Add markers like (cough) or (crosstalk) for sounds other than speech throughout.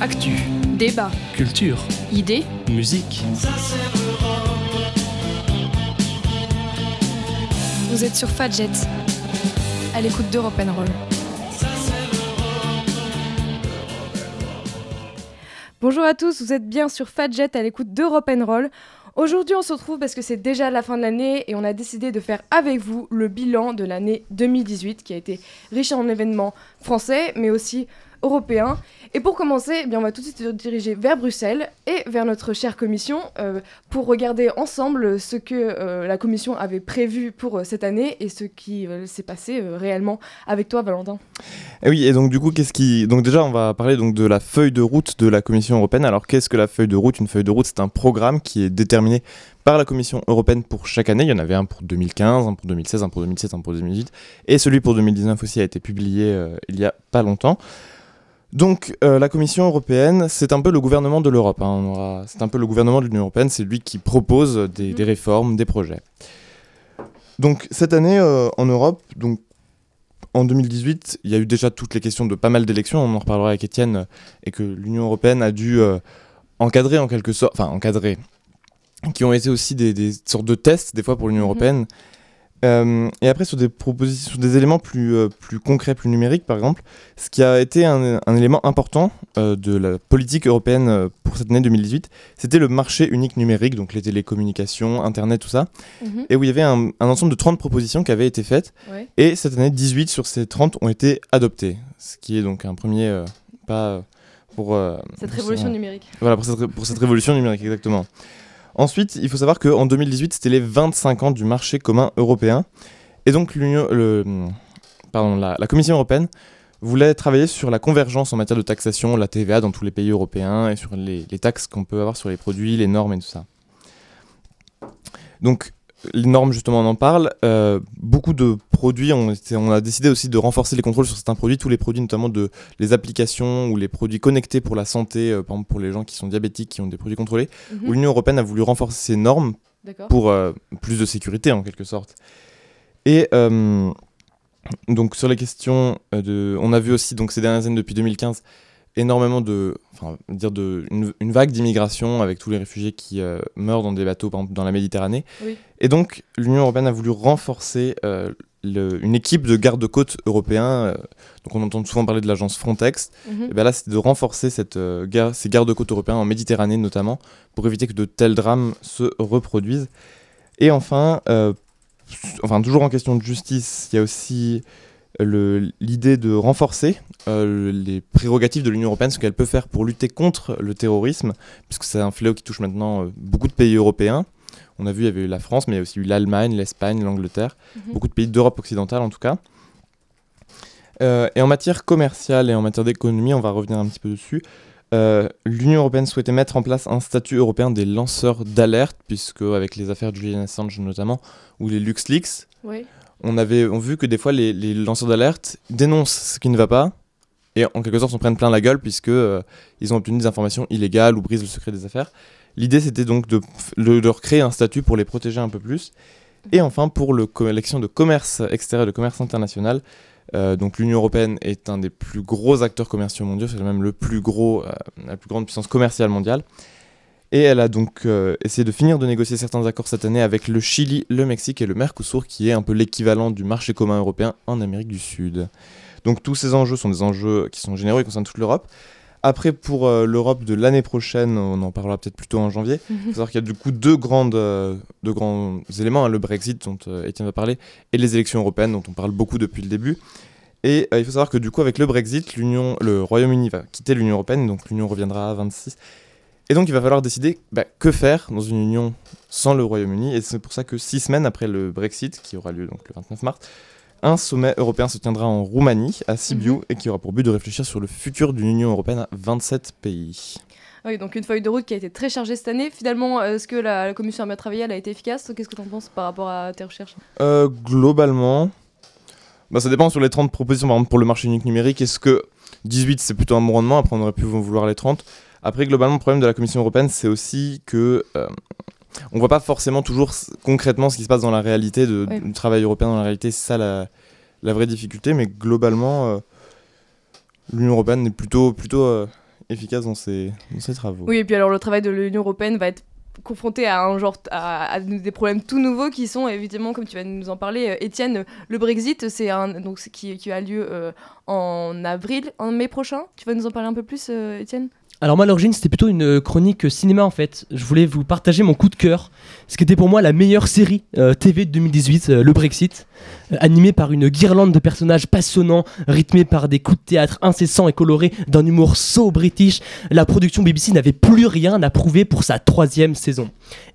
Actu, Débat, culture, idées, musique. vous êtes sur Fadjet, à l'écoute d'Europe Roll. Bonjour à tous, vous êtes bien sur Fadjet à l'écoute d'Europe Roll. Aujourd'hui, on se retrouve parce que c'est déjà la fin de l'année et on a décidé de faire avec vous le bilan de l'année 2018 qui a été riche en événements français mais aussi européens. Et pour commencer, eh bien, on va tout de suite se diriger vers Bruxelles et vers notre chère commission euh, pour regarder ensemble ce que euh, la commission avait prévu pour euh, cette année et ce qui s'est passé réellement avec toi, Valentin. Et oui, et donc du coup, qu'est-ce qui donc déjà on va parler donc de la feuille de route de la Commission européenne. Alors qu'est-ce que la feuille de route? Une feuille de route, c'est un programme qui est déterminé par la Commission européenne pour chaque année. Il y en avait un pour 2015, un pour 2016, un pour 2017, un pour 2018 et celui pour 2019 aussi a été publié il y a pas longtemps. Donc euh, la Commission européenne, c'est un peu le gouvernement de l'Europe. hein. C'est un peu le gouvernement de l'Union européenne, c'est lui qui propose des, des réformes, des projets. Donc cette année euh, en Europe, donc en 2018, il y a eu déjà toutes les questions de pas mal d'élections, on en reparlera avec Étienne, et que l'Union européenne a dû euh, encadrer en quelque sorte, enfin encadrer, qui ont été aussi des, des sortes de tests des fois pour l'Union Mhm. européenne. Euh, et après sur des propositions, sur des éléments plus, euh, plus concrets, plus numériques par exemple, ce qui a été un, un élément important euh, de la politique européenne pour cette année 2018, c'était le marché unique numérique, donc les télécommunications, Internet, tout ça, Mhm. et où il y avait un, un ensemble de 30 propositions qui avaient été faites, Ouais. et cette année, 18 sur ces 30 ont été adoptées, ce qui est donc un premier pas pour... Cette pour révolution ce- numérique. Voilà, pour cette, ré- pour cette révolution numérique, exactement. Ensuite, il faut savoir qu'en 2018, c'était les 25 ans du marché commun européen. Et donc, la Commission européenne voulait travailler sur la convergence en matière de taxation, la TVA dans tous les pays européens et sur les, les taxes qu'on peut avoir sur les produits, les normes et tout ça. Donc, les normes, justement, on en parle. Euh, beaucoup de produits, ont été- on a décidé aussi de renforcer les contrôles sur certains produits, tous les produits, notamment de les applications ou les produits connectés pour la santé, euh, par exemple pour les gens qui sont diabétiques, qui ont des produits contrôlés, Mhm. où l'Union européenne a voulu renforcer ces normes pour euh, plus de sécurité en quelque sorte. Et donc sur les questions de, on a vu aussi donc ces dernières années depuis 2015 énormément de, enfin dire de une, une vague d'immigration avec tous les réfugiés qui euh, meurent dans des bateaux par exemple dans la Méditerranée. Oui. Et donc l'Union européenne a voulu renforcer euh, le- une équipe de gardes-côtes européens. euh, donc on entend souvent parler de l'agence Frontex. Mhm. Et ben là, c'est de renforcer cette, gar- ces gardes-côtes européens en Méditerranée notamment, pour éviter que de tels drames se reproduisent. Et enfin, enfin toujours en question de justice, il y a aussi l'idée de renforcer euh, les prérogatives de l'Union européenne, ce qu'elle peut faire pour lutter contre le terrorisme, puisque c'est un fléau qui touche maintenant euh, beaucoup de pays européens. On a vu, il y avait eu la France, mais il y a aussi eu l'Allemagne, l'Espagne, l'Angleterre, Mhm. beaucoup de pays d'Europe occidentale en tout cas. Euh, et en matière commerciale et en matière d'économie, on va revenir un petit peu dessus. L'Union européenne souhaitait mettre en place un statut européen des lanceurs d'alerte, puisque avec les affaires de Julian Assange notamment, ou les LuxLeaks, Oui. On avait on vu que des fois les, lanceurs d'alerte dénoncent ce qui ne va pas, et en quelque sorte s'en prennent plein la gueule, puisque euh, ils ont obtenu des informations illégales ou brisent le secret des affaires. L'idée c'était donc de, leur créer un statut pour les protéger un peu plus. Et enfin, pour le co- l'action de commerce extérieur, de commerce international, euh, donc l'Union européenne est un des plus gros acteurs commerciaux mondiaux, c'est même le plus gros, euh, la plus grande puissance commerciale mondiale. Et elle a donc euh, essayé de finir de négocier certains accords cette année avec le Chili, le Mexique et le Mercosur, qui est un peu l'équivalent du marché commun européen en Amérique du Sud. Donc tous ces enjeux sont des enjeux qui sont généraux et concernent toute l'Europe. Après, pour euh, l'Europe de l'année prochaine, on en parlera peut-être plutôt en janvier. Il faut savoir qu'il y a du coup deux, grandes, euh, deux grands éléments, hein, le Brexit dont Étienne va parler, et les élections européennes dont on parle beaucoup depuis le début. Et euh, il faut savoir que du coup, avec le Brexit, l'Union, le Royaume-Uni va quitter l'Union européenne, donc l'Union reviendra à 26. Et donc il va falloir décider bah, que faire dans une union sans le Royaume-Uni. Et c'est pour ça que six semaines après le Brexit, qui aura lieu donc le 29 mars, un sommet européen se tiendra en Roumanie, à Sibiu, Mhm. et qui aura pour but de réfléchir sur le futur d'une Union européenne à 27 pays. Oui, donc une feuille de route qui a été très chargée cette année. Finalement, euh, est-ce que la, la commission a bien travaillé Elle a été efficace? Qu'est-ce que tu en penses par rapport à tes recherches? Euh, globalement, bah, ça dépend sur les 30 propositions. Par exemple, pour le marché unique numérique, est-ce que 18 c'est plutôt un bon rendement? Après, on aurait pu vouloir les 30. Après, globalement, le problème de la Commission européenne, c'est aussi que euh, on voit pas forcément toujours concrètement ce qui se passe dans la réalité de- Ouais. du travail européen dans la réalité. C'est ça la, la vraie difficulté, mais globalement, l'Union européenne est plutôt, plutôt efficace dans ses, dans ses travaux. Oui, et puis alors le travail de l'Union européenne va être confronté à un genre à, des problèmes tout nouveaux qui sont évidemment comme tu vas nous en parler euh, Étienne le Brexit c'est un donc qui, qui a lieu euh, en avril en mai prochain tu vas nous en parler un peu plus euh, Étienne? Alors moi à l'origine c'était plutôt une chronique cinéma en fait. Je voulais vous partager mon coup de cœur, ce qui était pour moi la meilleure série TV de 2018, le Brexit. Euh, animé par une guirlande de personnages passionnants, rythmé par des coups de théâtre incessants et colorés d'un humour so british, la production BBC n'avait plus rien à prouver pour sa troisième saison.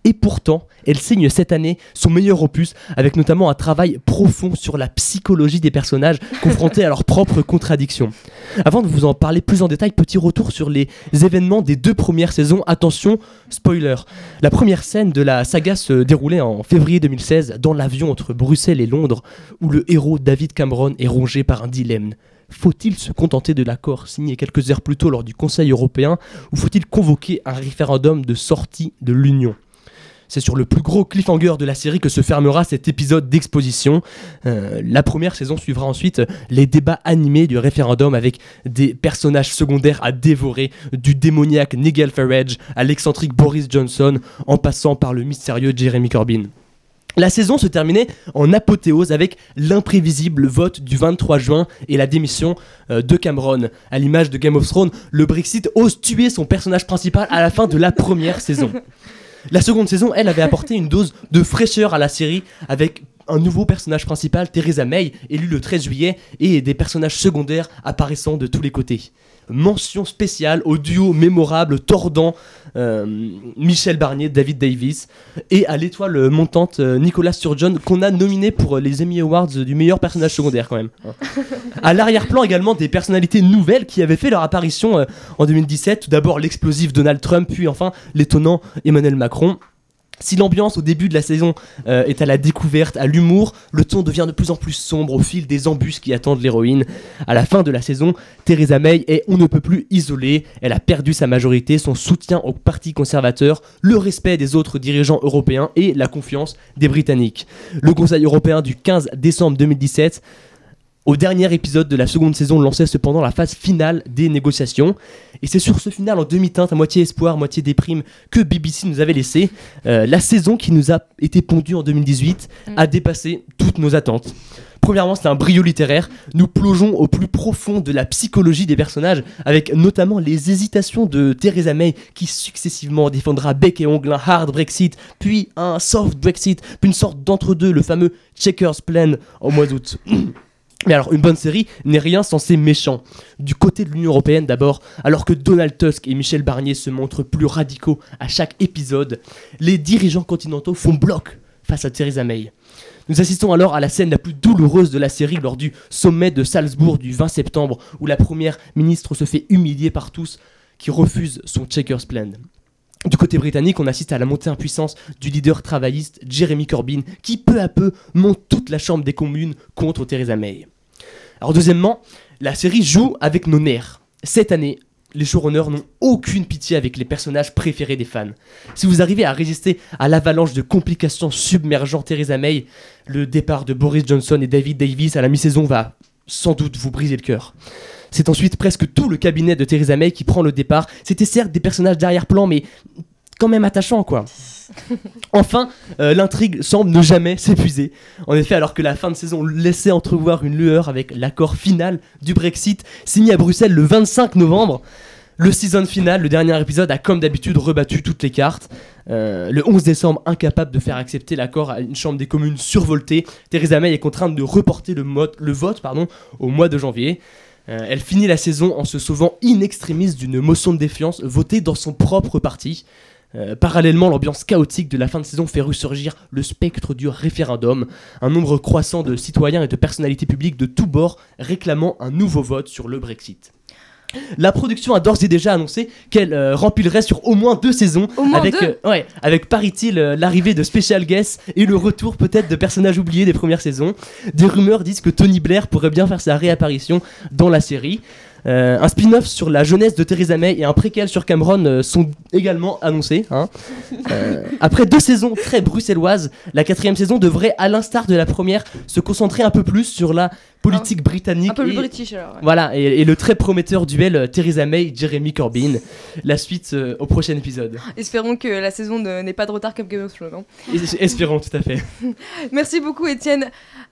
Et pourtant, elle signe cette année son meilleur opus, avec notamment un travail profond sur la psychologie des personnages (laughs) confrontés à leurs propres contradictions. Avant de vous en parler plus en détail, petit retour sur les événements des deux premières saisons. Attention, spoiler. La première scène de la saga se déroulait en février 2016 dans l'avion entre Bruxelles et Londres, où le héros David Cameron est rongé par un dilemme. Faut-il se contenter de l'accord signé quelques heures plus tôt lors du Conseil européen, ou faut-il convoquer un référendum de sortie de l'Union? C'est sur le plus gros cliffhanger de la série que se fermera cet épisode d'exposition. Euh, la première saison suivra ensuite les débats animés du référendum avec des personnages secondaires à dévorer, du démoniaque Nigel Farage à l'excentrique Boris Johnson, en passant par le mystérieux Jeremy Corbyn. La saison se terminait en apothéose avec l'imprévisible vote du 23 juin et la démission euh, de Cameron. À l'image de Game of Thrones, le Brexit ose tuer son personnage principal à la fin de la première saison. La seconde saison, elle, avait apporté une dose de fraîcheur à la série avec un nouveau personnage principal, Theresa May, élu le 13 juillet, et des personnages secondaires apparaissant de tous les côtés mention spéciale au duo mémorable tordant euh, Michel Barnier, David Davis et à l'étoile montante euh, Nicolas Sturgeon qu'on a nominé pour les Emmy Awards du meilleur personnage secondaire quand même. à l'arrière-plan également des personnalités nouvelles qui avaient fait leur apparition euh, en 2017. Tout d'abord l'explosif Donald Trump, puis enfin l'étonnant Emmanuel Macron. Si l'ambiance au début de la saison euh, est à la découverte, à l'humour, le ton devient de plus en plus sombre au fil des embûches qui attendent l'héroïne. À la fin de la saison, Theresa May est on ne peut plus isolée, elle a perdu sa majorité, son soutien au parti conservateur, le respect des autres dirigeants européens et la confiance des Britanniques. Le Conseil européen du 15 décembre 2017 au dernier épisode de la seconde saison lançait cependant la phase finale des négociations. Et c'est sur ce final en demi-teinte, à moitié espoir, moitié déprime, que BBC nous avait laissé. Euh, la saison qui nous a été pondue en 2018 mm. a dépassé toutes nos attentes. Premièrement, c'est un brio littéraire. Nous plongeons au plus profond de la psychologie des personnages, avec notamment les hésitations de Theresa May, qui successivement défendra bec et ongle un hard Brexit, puis un soft Brexit, puis une sorte d'entre-deux, le fameux Checkers Plan au mois d'août. (clears throat) Mais alors, une bonne série n'est rien sans ses méchants. Du côté de l'Union Européenne d'abord, alors que Donald Tusk et Michel Barnier se montrent plus radicaux à chaque épisode, les dirigeants continentaux font bloc face à Theresa May. Nous assistons alors à la scène la plus douloureuse de la série lors du sommet de Salzbourg du 20 septembre, où la première ministre se fait humilier par tous qui refusent son Checkers Plan. Du côté britannique, on assiste à la montée en puissance du leader travailliste Jeremy Corbyn, qui peu à peu monte toute la Chambre des communes contre Theresa May. Alors deuxièmement, la série joue avec nos nerfs. Cette année, les showrunners n'ont aucune pitié avec les personnages préférés des fans. Si vous arrivez à résister à l'avalanche de complications submergeant Theresa May, le départ de Boris Johnson et David Davis à la mi-saison va sans doute vous briser le cœur. C'est ensuite presque tout le cabinet de Theresa May qui prend le départ. C'était certes des personnages d'arrière-plan, mais quand même attachants, quoi. (laughs) Enfin, euh, l'intrigue semble ne jamais s'épuiser. En effet, alors que la fin de saison laissait entrevoir une lueur avec l'accord final du Brexit signé à Bruxelles le 25 novembre, le season final, le dernier épisode, a comme d'habitude rebattu toutes les cartes. Euh, le 11 décembre, incapable de faire accepter l'accord à une chambre des communes survoltée, Theresa May est contrainte de reporter le, le vote pardon, au mois de janvier. Euh, elle finit la saison en se sauvant in extremis d'une motion de défiance votée dans son propre parti. Euh, parallèlement, l'ambiance chaotique de la fin de saison fait ressurgir le spectre du référendum, un nombre croissant de citoyens et de personnalités publiques de tous bords réclamant un nouveau vote sur le Brexit. La production a d'ores et déjà annoncé qu'elle euh, remplirait sur au moins deux saisons avec, euh, ouais, avec paraît-il euh, l'arrivée de special guests et le retour peut-être de personnages oubliés des premières saisons. Des rumeurs disent que Tony Blair pourrait bien faire sa réapparition dans la série. Un spin-off sur la jeunesse de Theresa May et un préquel sur Cameron sont également annoncés. Hein. après deux saisons très bruxelloises, la quatrième saison devrait, à l'instar de la première, se concentrer un peu plus sur la politique britannique. Un peu et- plus british alors. ouais. Voilà, et, et le très prometteur duel euh, Theresa May-Jeremy Corbyn. La suite euh, au prochain épisode. Espérons que la saison n'ait pas de retard comme Game of Thrones. hein. Espérons, tout à fait. (laughs) Merci beaucoup Étienne.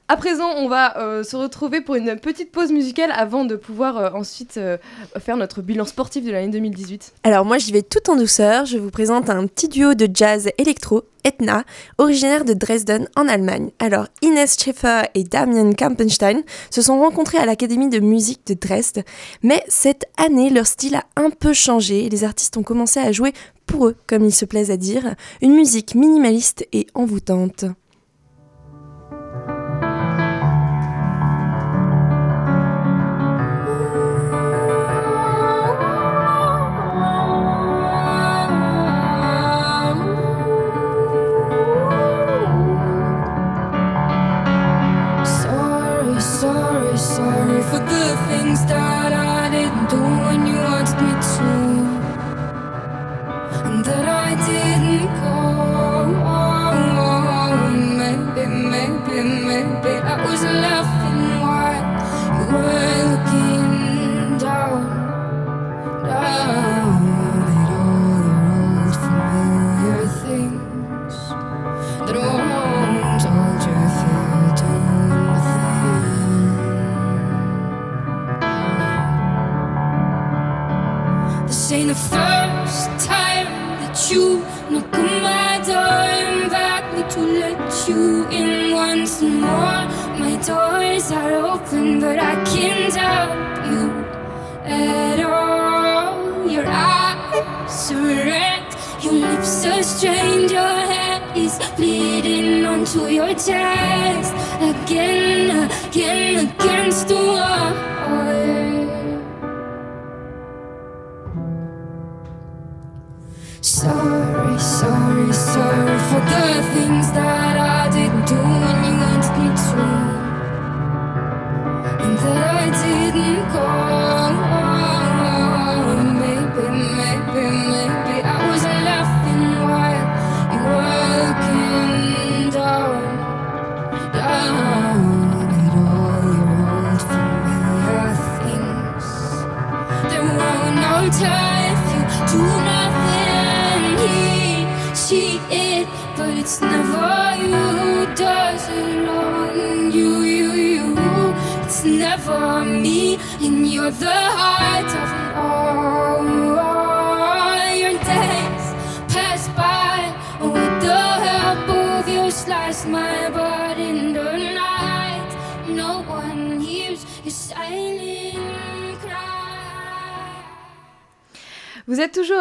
À présent, on va euh, se retrouver pour une petite pause musicale avant de pouvoir euh, ensuite euh, faire notre bilan sportif de l'année 2018. Alors moi j'y vais tout en douceur, je vous présente un petit duo de jazz électro, Etna, originaire de Dresden en Allemagne. Alors Ines Schäfer et Damien Kampenstein se sont rencontrés à l'Académie de musique de Dresde, mais cette année leur style a un peu changé et les artistes ont commencé à jouer pour eux, comme ils se plaisent à dire, une musique minimaliste et envoûtante. Open, but I can't help you at all. Your eyes are red, your lips are strange, your head is bleeding onto your chest again, again, against the wall.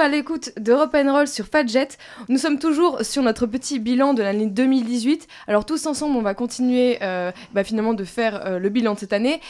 À l'écoute d'Europe Roll sur Fadjet. Nous sommes toujours sur notre petit bilan de l'année 2018. Alors tous ensemble, on va continuer euh, bah, finalement de faire euh, le bilan de cette année.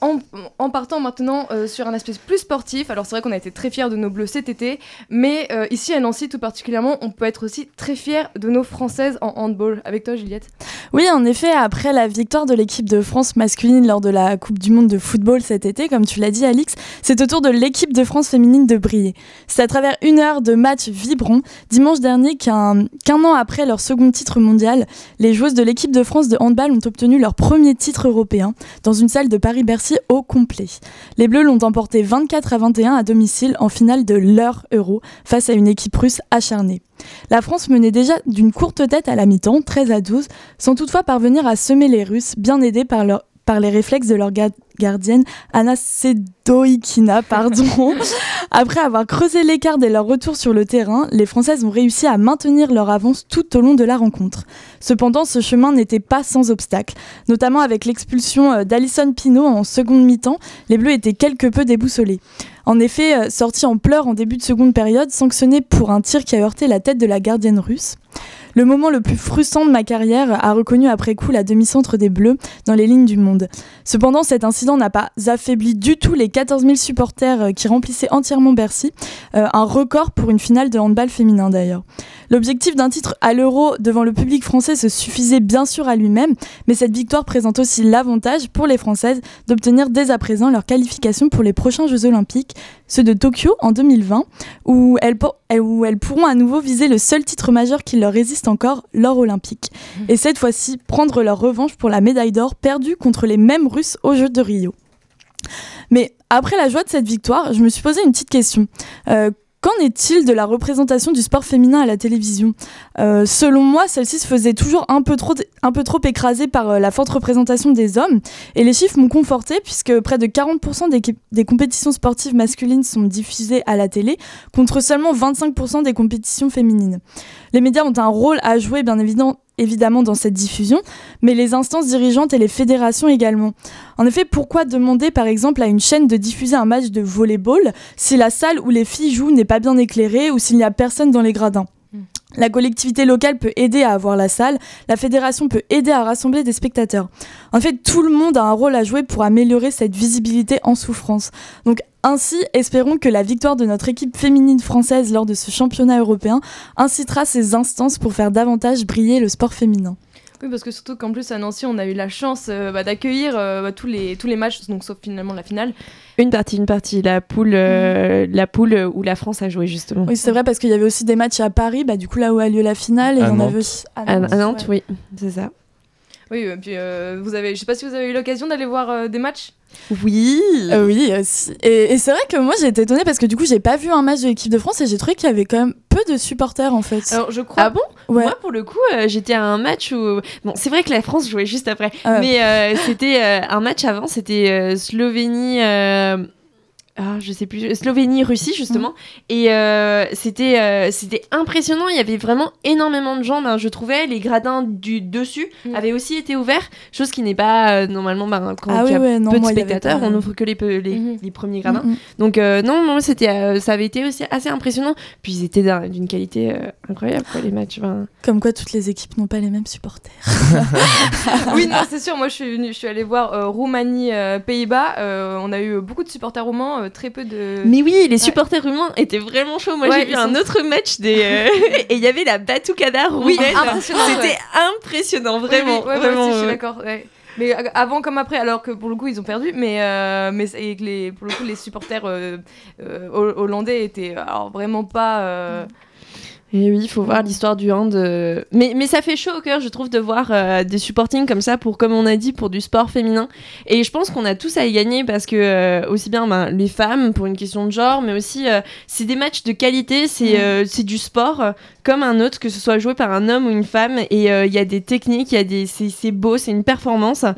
En, partant maintenant euh, sur un aspect plus sportif, alors c'est vrai qu'on a été très fiers de nos bleus cet été, mais ici à Nancy tout particulièrement, on peut être aussi très fiers de nos françaises en handball. Avec toi Juliette Oui, en effet, après la victoire de l'équipe de France masculine lors de la Coupe du Monde de football cet été, comme tu l'as dit Alix, c'est au tour de l'équipe de France féminine de briller. C'est à travers une heure de match vibrant dimanche dernier qu'un an après leur second titre mondial, les joueuses de l'équipe de France de handball ont obtenu leur premier titre européen dans une salle de Paris-Bercy au complet. Les Bleus l'ont emporté 24 à 21 à domicile en finale de leur Euro face à une équipe russe acharnée. La France menait déjà d'une courte tête à la mi-temps, 13 à 12, sans toutefois parvenir à semer les Russes, bien aidés par, leur, par les réflexes de leur ga- gardienne Anna Sedoikina. Pardon. (laughs) Après avoir creusé l'écart dès leur retour sur le terrain, les Françaises ont réussi à maintenir leur avance tout au long de la rencontre. Cependant, ce chemin n'était pas sans obstacle, notamment avec l'expulsion euh, d'Alison Pinault en seconde mi-temps, les Bleus étaient quelque peu déboussolés. En effet, euh, sorti en pleurs en début de seconde période, sanctionné pour un tir qui a heurté la tête de la gardienne russe. Le moment le plus frustrant de ma carrière, a reconnu après coup la demi-centre des Bleus dans les lignes du monde. Cependant, cet incident n'a pas affaibli du tout les 14 000 supporters euh, qui remplissaient entièrement Bercy, euh, un record pour une finale de handball féminin d'ailleurs. L'objectif d'un titre à l'euro devant le public français se suffisait bien sûr à lui-même, mais cette victoire présente aussi l'avantage pour les Françaises d'obtenir dès à présent leur qualification pour les prochains Jeux Olympiques, ceux de Tokyo en 2020, où elles, pour- où elles pourront à nouveau viser le seul titre majeur qui leur résiste encore, l'or olympique. Et cette fois-ci, prendre leur revanche pour la médaille d'or perdue contre les mêmes Russes aux Jeux de Rio. Mais après la joie de cette victoire, je me suis posé une petite question. Euh, Qu'en est-il de la représentation du sport féminin à la télévision? Euh, Selon moi, celle-ci se faisait toujours un peu trop, écrasée par euh, la forte représentation des hommes. Et les chiffres m'ont conforté puisque près de 40% des, des compétitions sportives masculines sont diffusées à la télé, contre seulement 25% des compétitions féminines. Les médias ont un rôle à jouer, bien évidemment, évidemment dans cette diffusion, mais les instances dirigeantes et les fédérations également. En effet, pourquoi demander par exemple à une chaîne de diffuser un match de volleyball si la salle où les filles jouent n'est pas bien éclairée ou s'il n'y a personne dans les gradins? La collectivité locale peut aider à avoir la salle, la fédération peut aider à rassembler des spectateurs. En fait, tout le monde a un rôle à jouer pour améliorer cette visibilité en souffrance. Donc ainsi, espérons que la victoire de notre équipe féminine française lors de ce championnat européen incitera ces instances pour faire davantage briller le sport féminin. Oui, parce que surtout qu'en plus à Nancy, on a eu la chance euh, bah, d'accueillir euh, bah, tous, les, tous les matchs, donc sauf finalement la finale. Une partie, une partie, la poule, euh, la poule où la France a joué justement. Oui, c'est vrai parce qu'il y avait aussi des matchs à Paris, bah, du coup là où a lieu la finale, et À on Nantes. avait aussi à À, à Nantes, ouais. oui, c'est ça. Oui, et puis euh, vous avez, je sais pas si vous avez eu l'occasion d'aller voir euh, des matchs? Oui. Euh, oui, aussi. Et, et c'est vrai que moi j'ai été étonnée parce que du coup j'ai pas vu un match de l'équipe de France et j'ai trouvé qu'il y avait quand même peu de supporters en fait. Alors je crois. Ah bon? ouais. Moi, pour le coup, euh, j'étais à un match où. Bon, c'est vrai que la France jouait juste après. Ah ouais. Mais euh, c'était euh, un match avant, c'était euh, Slovénie. Ah, je sais plus, Slovénie-Russie justement. Mm. Et euh, c'était euh, c'était impressionnant. Il y avait vraiment énormément de gens. Ben, je trouvais les gradins du dessus Mm. avaient aussi été ouverts, chose qui n'est pas euh, normalement ben, quand Ah il y oui, a ouais, non, peu de moi, spectateurs, pas- on ouvre que les, Mhm. les premiers gradins. Donc euh, non, non, c'était euh, ça avait été aussi assez impressionnant. Puis ils étaient d'un- d'une qualité euh, incroyable quoi, les matchs. ben. Comme quoi toutes les équipes n'ont pas les mêmes supporters. (laughs) oui, non, c'est sûr. Moi, je suis, je suis allée voir euh, Roumanie, euh, Pays-Bas. Euh, on a eu beaucoup de supporters roumains, euh, très peu de. Mais oui, les supporters humains étaient vraiment chauds. Moi, Ouais, j'ai vu un autre match des (laughs) euh, et il y avait la Batucada Oui. C'était ouais. impressionnant, vraiment, oui, ouais, moi vraiment. aussi, je suis ouais. d'accord. ouais. Mais avant comme après, alors que pour le coup ils ont perdu, mais euh, mais et que les pour le coup les supporters euh, euh, ho- hollandais étaient alors vraiment pas. euh, Et oui, il faut voir l'histoire du hand. euh, Mais, mais ça fait chaud au cœur, je trouve, de voir euh, des supportings comme ça pour, comme on a dit, pour du sport féminin. Et je pense qu'on a tous à y gagner parce que, euh, aussi bien ben, les femmes, pour une question de genre, mais aussi, c'est des matchs de qualité, c'est euh, c'est du sport comme un autre, que ce soit joué par un homme ou une femme. Et il y a des techniques, il y a des, c'est beau, c'est une performance. mm,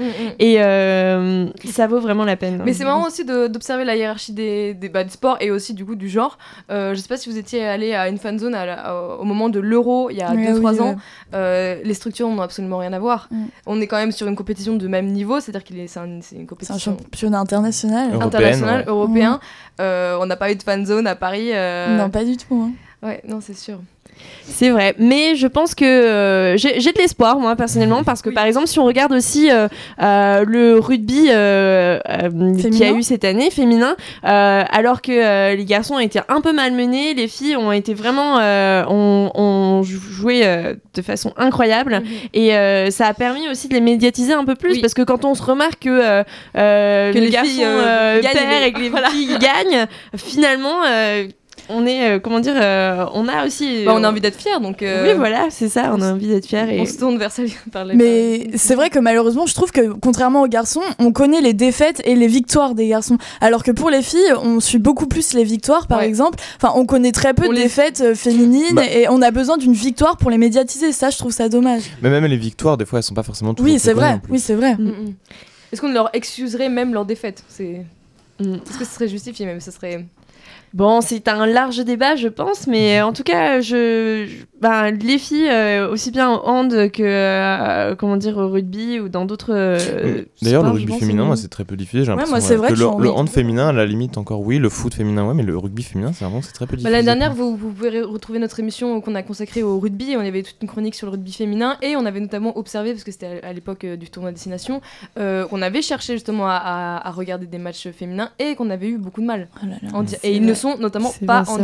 mm. Et ça vaut vraiment la peine. Mais c'est marrant aussi d'observer la hiérarchie des, des, bah, des sports et aussi du coup du genre. Je sais pas si vous étiez allé à une fan zone à la- au moment de l'euro il y a Ouais, 2-3 oui, ans. Euh, les structures n'ont absolument rien à voir. Mm. On est quand même sur une compétition de même niveau, c'est-à-dire qu'il est, c'est un- une C'est un compétition championnat international. Européenne, international, ouais. européen. Euh, on n'a pas eu de fan zone à Paris. euh, Non, pas du tout. hein. Ouais, non, c'est sûr. C'est vrai, mais je pense que euh, j'ai de l'espoir moi personnellement parce que Oui. par exemple si on regarde aussi euh, euh, le rugby qui a eu cette année féminin, alors que les garçons ont été un peu malmenés, les filles ont été vraiment ont, ont joué de façon incroyable et euh, ça a permis aussi de les médiatiser un peu plus Oui. parce que quand on se remarque que, Que le les garçon filles, gagnent, perd les- et que les filles gagnent, finalement on est euh, comment dire euh, on a aussi Bah, on a envie d'être fiers, donc euh, oui, voilà, c'est ça, on a envie d'être fiers. Et... on se tourne vers ça par les Mais c'est vrai que malheureusement, je trouve que contrairement aux garçons, on connaît les défaites et les victoires des garçons. Alors que pour les filles, on suit beaucoup plus les victoires, par Ouais. exemple. Enfin, on connaît très peu On de les- défaites euh, féminines Bah. et on a besoin d'une victoire pour les médiatiser. Ça, je trouve ça dommage. Mais même les victoires, des fois, elles sont pas forcément toujours Oui, c'est vrai. Oui, c'est vrai. Mm. Est-ce qu'on leur excuserait même leur défaite C'est Mm. est-ce que ce serait justifié même Ce serait Bon, c'est un large débat, je pense, mais en tout cas, je, je- ben, les filles, euh, aussi bien au hand que, euh, comment dire, au rugby ou dans d'autres. euh, D'ailleurs, le rugby féminin, c'est- moi, c'est très peu diffusé. J'ai Ouais, l'impression moi, c'est vrai que que le, hand féminin, à la limite, encore oui. Le foot féminin, ouais, mais le rugby féminin, c'est vraiment c'est très peu Bah, diffusé. L'année dernière, vous, vous pouvez re- retrouver notre émission qu'on a consacrée au rugby. On avait toute une chronique sur le rugby féminin et on avait notamment observé, parce que c'était à, l'époque du tournoi Destination, euh, qu'on avait cherché justement à, à- à regarder des matchs féminins et qu'on avait eu beaucoup de mal. Oh là là. Et ils ne sont notamment pas en c'est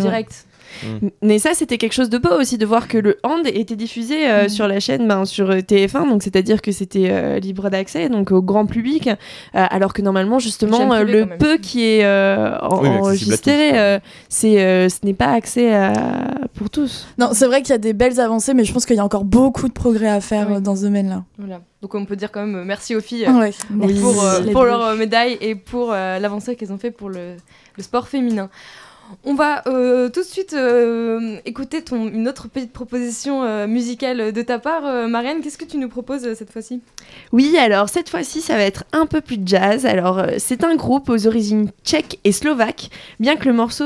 direct. Mais ça, c'était quelque chose de beau aussi de voir que le hand était diffusé euh, Mm. sur la chaîne ben, sur euh, TF1, donc c'est-à-dire que c'était euh, libre d'accès, donc au grand public, euh, alors que normalement justement euh, le peu qui est euh, en- Oui, enregistré, euh, c'est euh, ce n'est pas accès à- pour tous. Non, c'est vrai qu'il y a des belles avancées, mais je pense qu'il y a encore beaucoup de progrès à faire Oui. dans ce domaine-là. Voilà. Donc on peut dire quand même merci aux filles Ouais, merci. pour, euh, pour leur euh, médaille et pour euh, l'avancée qu'elles ont fait pour le, le sport féminin. On va euh, tout de suite euh, écouter une autre petite proposition euh, musicale de ta part. Marianne, qu'est-ce que tu nous proposes cette fois-ci? Oui, alors cette fois-ci, ça va être un peu plus jazz. Alors, c'est un groupe aux origines tchèques et slovaques. Bien que le morceau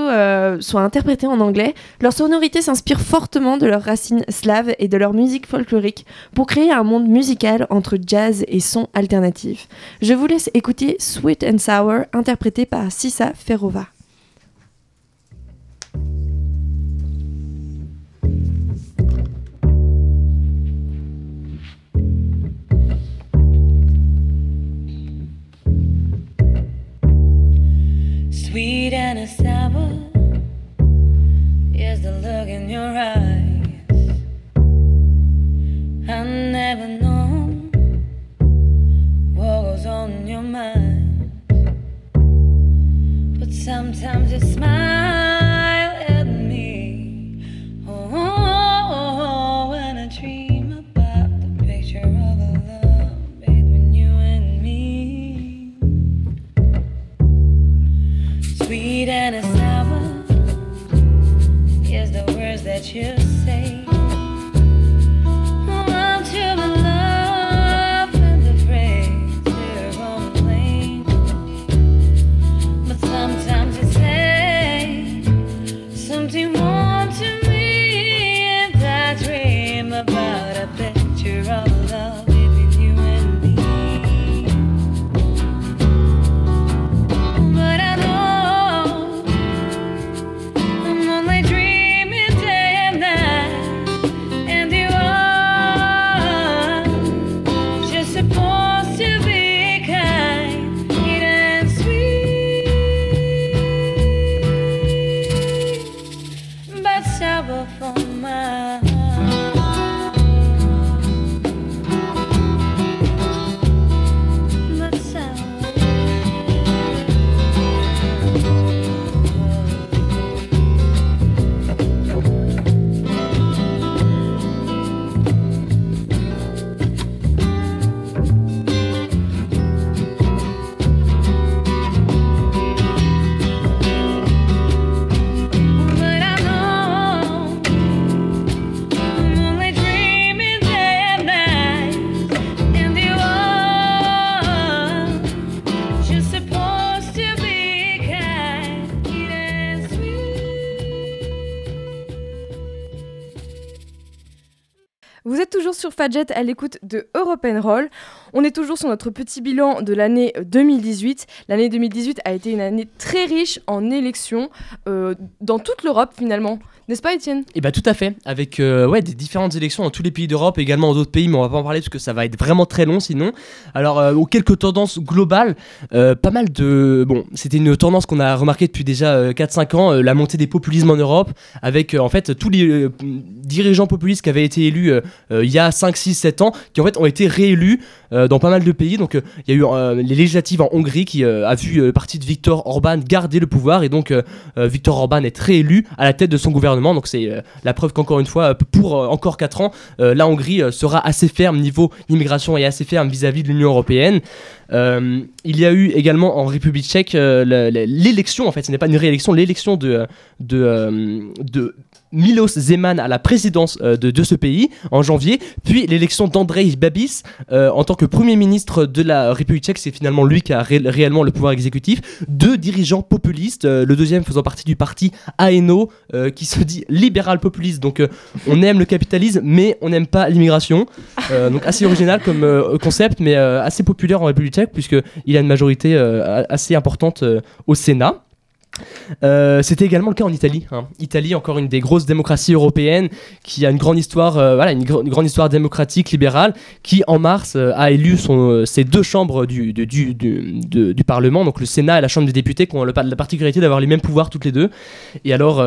soit interprété en anglais, leur sonorité s'inspire fortement de leurs racines slaves et de leur musique folklorique pour créer un monde musical entre jazz et son alternatif. Je vous laisse écouter Sweet and Sour, interprété par Sissa Ferova. Sweet and a sour is the look in your eyes. Toujours sur Fadjet à l'écoute de European Roll. On est toujours sur notre petit bilan de l'année 2018. L'année 2018 a été une année très riche en élections euh, dans toute l'Europe finalement. N'est-ce pas Étienne? Et bah tout à fait, avec euh, ouais, des différentes élections dans tous les pays d'Europe, également dans d'autres pays, mais on va pas en parler parce que ça va être vraiment très long sinon. Alors, euh, aux quelques tendances globales, euh, pas mal de... Bon, c'était une tendance qu'on a remarqué depuis déjà euh, 4-5 ans, euh, la montée des populismes en Europe, avec euh, en fait tous les euh, dirigeants populistes qui avaient été élus euh, euh, il y a 5, 6, 7 ans, qui en fait ont été réélus euh, dans pas mal de pays. Donc euh, il y a eu euh, les législatives en Hongrie qui euh, a vu euh, le parti de Viktor Orban garder le pouvoir, et donc euh, euh, Viktor Orban est réélu à la tête de son gouvernement. Donc c'est euh, la preuve qu'encore une fois, euh, pour euh, encore 4 ans, euh, la Hongrie euh, sera assez ferme niveau immigration et assez ferme vis-à-vis de l'Union européenne. Euh, il y a eu également en République tchèque euh, l'élection, en fait, ce n'est pas une réélection, l'élection de, de, euh, de Milos Zeman à la présidence euh, de, ce pays en janvier, puis l'élection d'Andrej Babis euh, en tant que Premier ministre de la République tchèque, c'est finalement lui qui a ré- réellement le pouvoir exécutif, deux dirigeants populistes, euh, le deuxième faisant partie du parti ANO qui se dit libéral populiste, donc on aime le capitalisme mais on n'aime pas l'immigration, donc assez original comme concept mais assez populaire en République tchèque puisqu'il a une majorité assez importante au Sénat. Euh, C'était également le cas en Italie. hein. Italie, encore une des grosses démocraties européennes, qui a une grande histoire, euh, voilà, une, gr- une grande histoire démocratique libérale, qui en mars euh, a élu ses deux chambres du, Parlement, donc le Sénat et la Chambre des députés, qui ont la particularité d'avoir les mêmes pouvoirs toutes les deux. Et alors,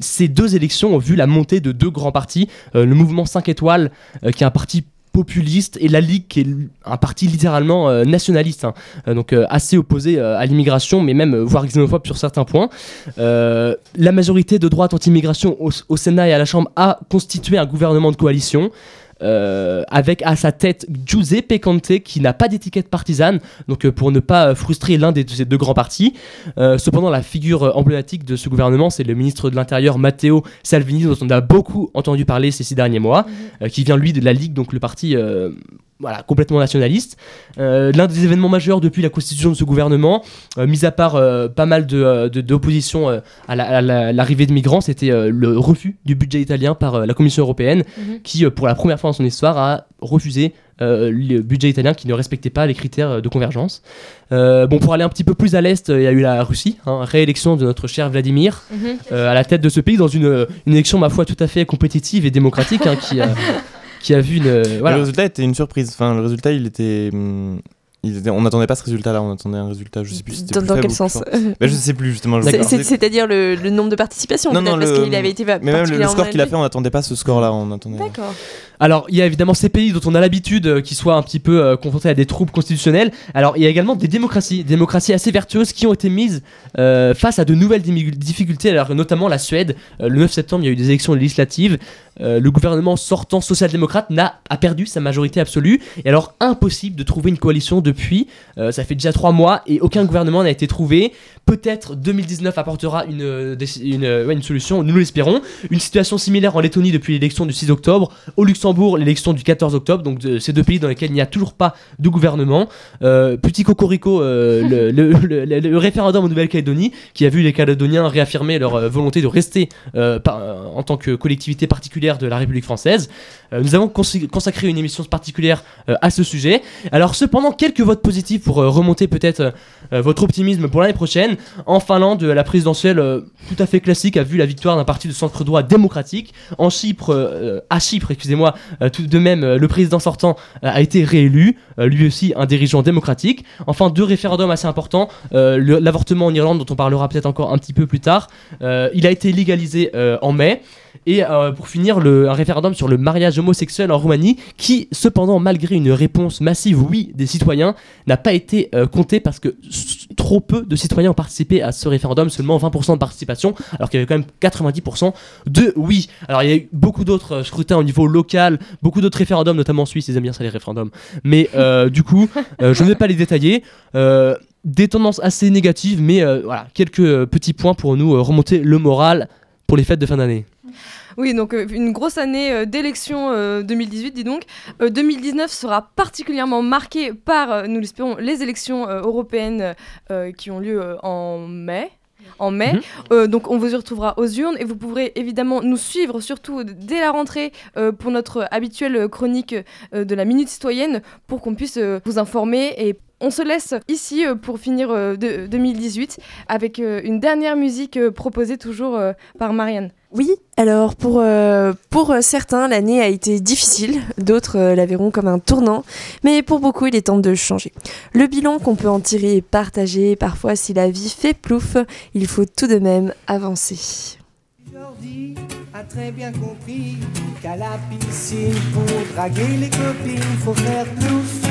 ces deux élections ont vu la montée de deux grands partis, le mouvement 5 étoiles, qui est un parti populiste et la Ligue qui est un parti littéralement euh, nationaliste hein. Euh, donc euh, assez opposé à l'immigration mais même voire xénophobe sur certains points la majorité de droite anti-immigration au Sénat et à la Chambre a constitué un gouvernement de coalition euh, avec à sa tête Giuseppe Conte qui n'a pas d'étiquette partisane donc euh, pour ne pas euh, frustrer l'un des- de ces deux grands partis. Cependant la figure emblématique de ce gouvernement c'est le ministre de l'Intérieur Matteo Salvini dont on a beaucoup entendu parler ces six derniers mois euh, qui vient lui de la Ligue donc le parti voilà, complètement nationaliste. Euh, L'un des événements majeurs depuis la constitution de ce gouvernement, euh, mis à part euh, pas mal de, euh, de- d'opposition euh, à la- à la- l'arrivée de migrants, c'était le refus du budget italien par la Commission européenne, Mhm. qui, pour la première fois dans son histoire, a refusé le budget italien qui ne respectait pas les critères de convergence. Bon, pour aller un petit peu plus à l'est, il y a eu la Russie, hein, réélection de notre cher Vladimir Mhm. à la tête de ce pays dans une, une élection, ma foi, tout à fait compétitive et démocratique, hein, qui, (laughs) qui a vu une... voilà. Le résultat était une surprise. Enfin, le résultat, il était. hum, on n'attendait pas ce résultat-là, on attendait un résultat, je sais plus si c'était Dans, plus dans faible quel sens. Mais je sais plus justement. C'est-à-dire le, le nombre de participations, Non, non, parce le- qu'il avait été Mais même le, score qu'il a fait, on n'attendait pas ce score-là. On attendait. D'accord. Alors, il y a évidemment ces pays dont on a l'habitude euh, qui soient un petit peu euh, confrontés à des troubles constitutionnels. Alors, il y a également des démocraties, des démocraties assez vertueuses qui ont été mises euh, face à de nouvelles difficultés. Alors, notamment la Suède. Euh, le 9 septembre, il y a eu des élections législatives. Euh, le gouvernement sortant social-démocrate n'a a perdu sa majorité absolue. Et alors, impossible de trouver une coalition depuis. Euh, ça fait déjà trois mois et aucun gouvernement n'a été trouvé. Peut-être 2019 apportera une, euh, une, euh, ouais, une solution, nous l'espérons. Une situation similaire en Lettonie depuis l'élection du 6 octobre. Au Luxembourg, l'élection du 14 octobre. Donc, de- ces deux pays dans lesquels il n'y a toujours pas de gouvernement. Euh, petit cocorico, (laughs) le, le- le- le- le référendum en Nouvelle-Calédonie qui a vu les Calédoniens réaffirmer leur volonté de rester par- en tant que collectivité particulière de la République française. Nous avons consacré une émission particulière à ce sujet. Alors cependant, quelques votes positifs pour euh, remonter peut-être euh, euh, votre optimisme pour l'année prochaine. En Finlande, la présidentielle tout à fait classique a vu la victoire d'un parti de centre droit démocratique. En Chypre, à Chypre, excusez-moi, tout de même, le président sortant a été réélu, lui aussi un dirigeant démocratique. Enfin, deux référendums assez importants. Euh, L'avortement en Irlande, dont on parlera peut-être encore un petit peu plus tard, euh, il a été légalisé euh, en mai. Et euh, pour finir, un référendum sur le mariage homosexuel en Roumanie, qui, cependant, malgré une réponse massive oui des citoyens, n'a pas été euh, compté parce que trop peu de citoyens ont participé à ce référendum, seulement 20% de participation, alors qu'il y avait quand même 90% de oui. Alors il y a eu beaucoup d'autres euh, scrutins au niveau local, beaucoup d'autres référendums, notamment en Suisse, ils aiment bien ça les référendums. Mais euh, du coup, euh, je ne vais pas les détailler. Euh, des tendances assez négatives, mais euh, voilà, quelques euh, petits points pour nous euh, remonter le moral pour les fêtes de fin d'année. Oui, donc euh, une grosse année euh, d'élection euh, 2018, dis donc. Euh, 2019 sera particulièrement marquée par, euh, nous l'espérons, les élections euh, européennes euh, qui ont lieu euh, en mai. En mai. Mhm. Euh, donc on vous y retrouvera aux urnes et vous pourrez évidemment nous suivre surtout dès la rentrée euh, pour notre habituelle chronique euh, de la Minute Citoyenne pour qu'on puisse vous informer et on se laisse ici euh, pour finir euh, de- 2018 avec euh, une dernière musique euh, proposée toujours euh, par Marianne. Oui, alors pour, euh, pour euh, certains, l'année a été difficile, d'autres euh, la verront comme un tournant, mais pour beaucoup, il est temps de changer. Le bilan qu'on peut en tirer est partagé, parfois si la vie fait plouf, il faut tout de même avancer. Jordi a très bien compris qu'à la piscine, pour draguer les copines, faut faire plouf.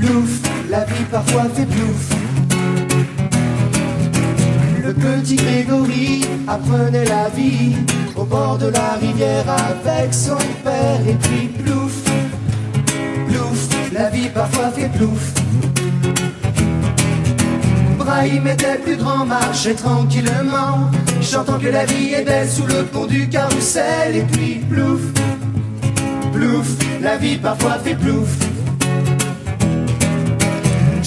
Plouf, la vie parfois fait plouf. Le petit Grégory apprenait la vie au bord de la rivière avec son père et puis plouf. Plouf, la vie parfois fait plouf. Brahim était plus grand, marchait tranquillement, chantant que la vie est belle sous le pont du carrousel. Et puis plouf, plouf, la vie parfois fait plouf.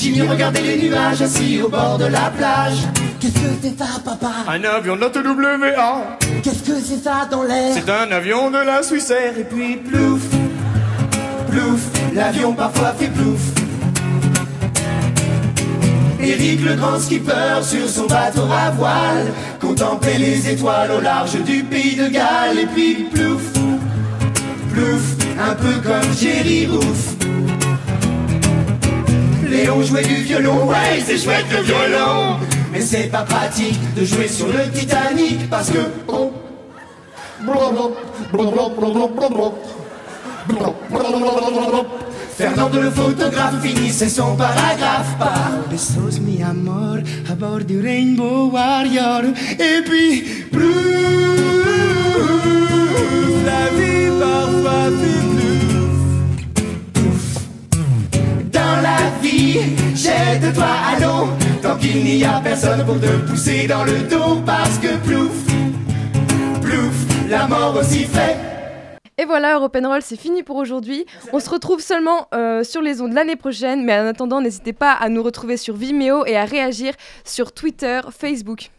Jimmy regardait les nuages assis au bord de la plage. Qu'est-ce que c'est ça, papa? Un avion de la TWA, Qu'est-ce que c'est ça dans l'air? C'est un avion de la Suisse Air. Et puis plouf, plouf, l'avion parfois fait plouf. Éric le grand skipper sur son bateau à voile Contemplait les étoiles au large du pays de Galles Et puis plouf, plouf, un peu comme Jerry Roof Léon jouait du violon, ouais c'est chouette le violon. Mais c'est pas pratique de jouer sur le Titanic Parce que on... Fernando le photographe finissait son paragraphe par Besos mi amor à bord du Rainbow Warrior. Et puis plouf, la vie parfois jette-toi Et voilà, Roll, c'est fini pour aujourd'hui. On se retrouve seulement euh, sur les ondes l'année prochaine, mais en attendant, n'hésitez pas à nous retrouver sur Vimeo et à réagir sur Twitter, Facebook.